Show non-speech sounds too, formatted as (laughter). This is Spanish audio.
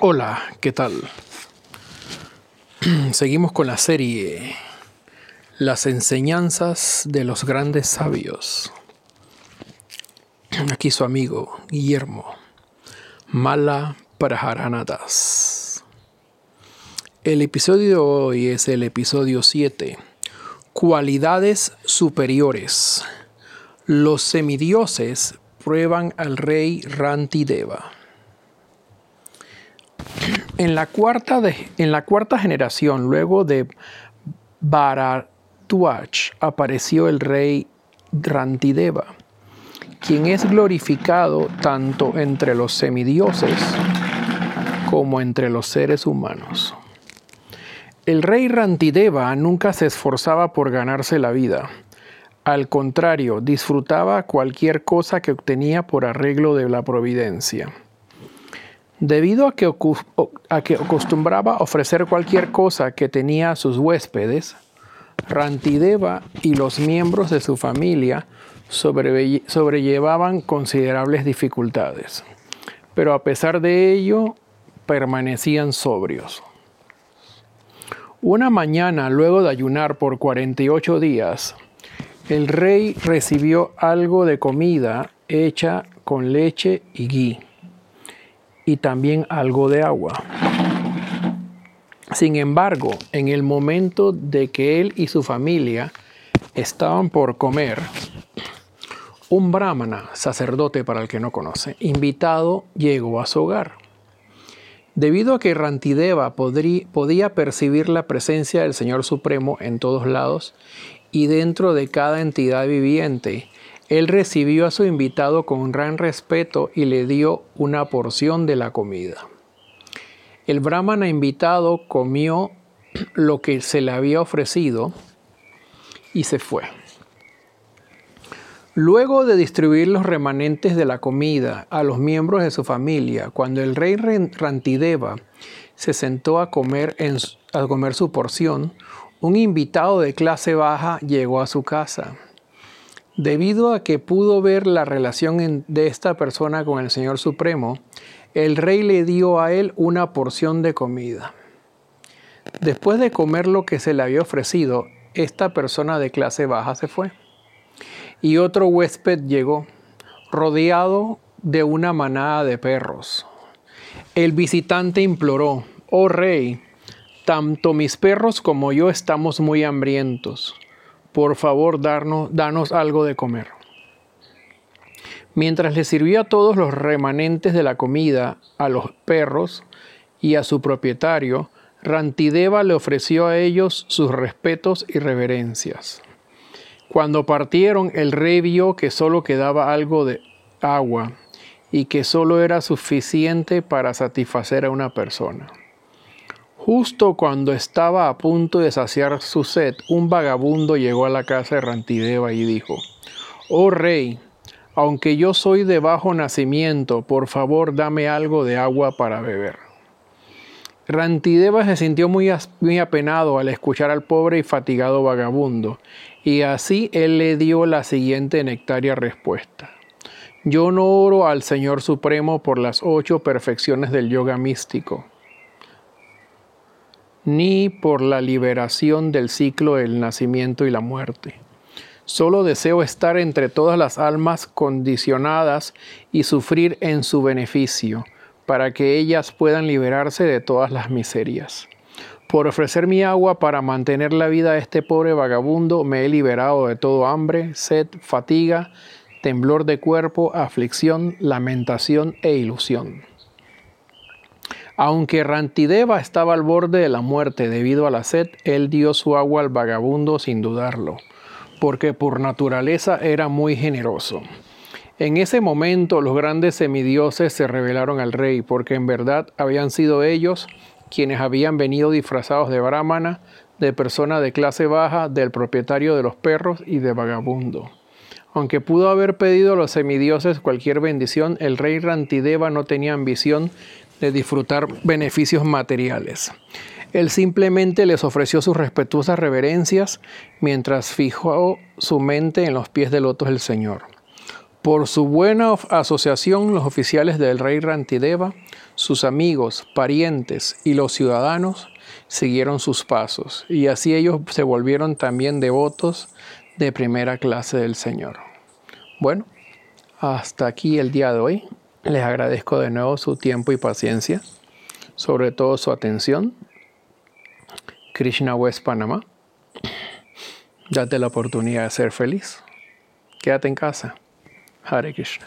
Hola, ¿qué tal? (clears throat) Seguimos con la serie Las enseñanzas de los grandes sabios. (clears throat) Aquí su amigo Guillermo Mala Praharanadas. El episodio de hoy es el episodio 7. Cualidades superiores. Los semidioses prueban al rey Rantideva. En la cuarta, en la cuarta generación, luego de Bharatuach, apareció el rey Rantideva, quien es glorificado tanto entre los semidioses como entre los seres humanos. El rey Rantideva nunca se esforzaba por ganarse la vida. Al contrario, disfrutaba cualquier cosa que obtenía por arreglo de la providencia. Debido a que, acostumbraba ofrecer cualquier cosa que tenía a sus huéspedes, Rantideva y los miembros de su familia sobrellevaban considerables dificultades, pero a pesar de ello permanecían sobrios. Una mañana, luego de ayunar por 48 días, el rey recibió algo de comida hecha con leche y gui y también algo de agua. Sin embargo, en el momento de que él y su familia estaban por comer, un brahmana, sacerdote para el que no conoce, invitado, llegó a su hogar. Debido a que Rantideva podía percibir la presencia del Señor Supremo en todos lados y dentro de cada entidad viviente, él recibió a su invitado con gran respeto y le dio una porción de la comida. El brahmana invitado comió lo que se le había ofrecido y se fue. Luego de distribuir los remanentes de la comida a los miembros de su familia, cuando el rey Rantideva se sentó a comer, a comer su porción, un invitado de clase baja llegó a su casa. Debido a que pudo ver la relación de esta persona con el Señor Supremo, el rey le dio a él una porción de comida. Después de comer lo que se le había ofrecido, esta persona de clase baja se fue. Y otro huésped llegó, rodeado de una manada de perros. El visitante imploró, oh rey, tanto mis perros como yo estamos muy hambrientos por favor, darnos, danos algo de comer. Mientras le sirvió a todos los remanentes de la comida, a los perros y a su propietario, Rantideva le ofreció a ellos sus respetos y reverencias. Cuando partieron, el rey vio que solo quedaba algo de agua y que solo era suficiente para satisfacer a una persona. Justo cuando estaba a punto de saciar su sed, un vagabundo llegó a la casa de Rantideva y dijo, Oh rey, aunque yo soy de bajo nacimiento, por favor dame algo de agua para beber. Rantideva se sintió muy, muy apenado al escuchar al pobre y fatigado vagabundo, y así él le dio la siguiente nectaria respuesta. Yo no oro al Señor Supremo por las ocho perfecciones del yoga místico ni por la liberación del ciclo del nacimiento y la muerte. Solo deseo estar entre todas las almas condicionadas y sufrir en su beneficio, para que ellas puedan liberarse de todas las miserias. Por ofrecer mi agua para mantener la vida a este pobre vagabundo, me he liberado de todo hambre, sed, fatiga, temblor de cuerpo, aflicción, lamentación e ilusión. Aunque Rantideva estaba al borde de la muerte debido a la sed, él dio su agua al vagabundo sin dudarlo, porque por naturaleza era muy generoso. En ese momento los grandes semidioses se revelaron al rey, porque en verdad habían sido ellos quienes habían venido disfrazados de brahmana, de persona de clase baja, del propietario de los perros y de vagabundo. Aunque pudo haber pedido a los semidioses cualquier bendición, el rey Rantideva no tenía ambición de disfrutar beneficios materiales. Él simplemente les ofreció sus respetuosas reverencias mientras fijó su mente en los pies del lotos del Señor. Por su buena asociación, los oficiales del rey Rantideva, sus amigos, parientes y los ciudadanos siguieron sus pasos, y así ellos se volvieron también devotos de primera clase del Señor. Bueno, hasta aquí el día de hoy. Les agradezco de nuevo su tiempo y paciencia, sobre todo su atención. Krishna West Panamá. Date la oportunidad de ser feliz. Quédate en casa. Hare Krishna.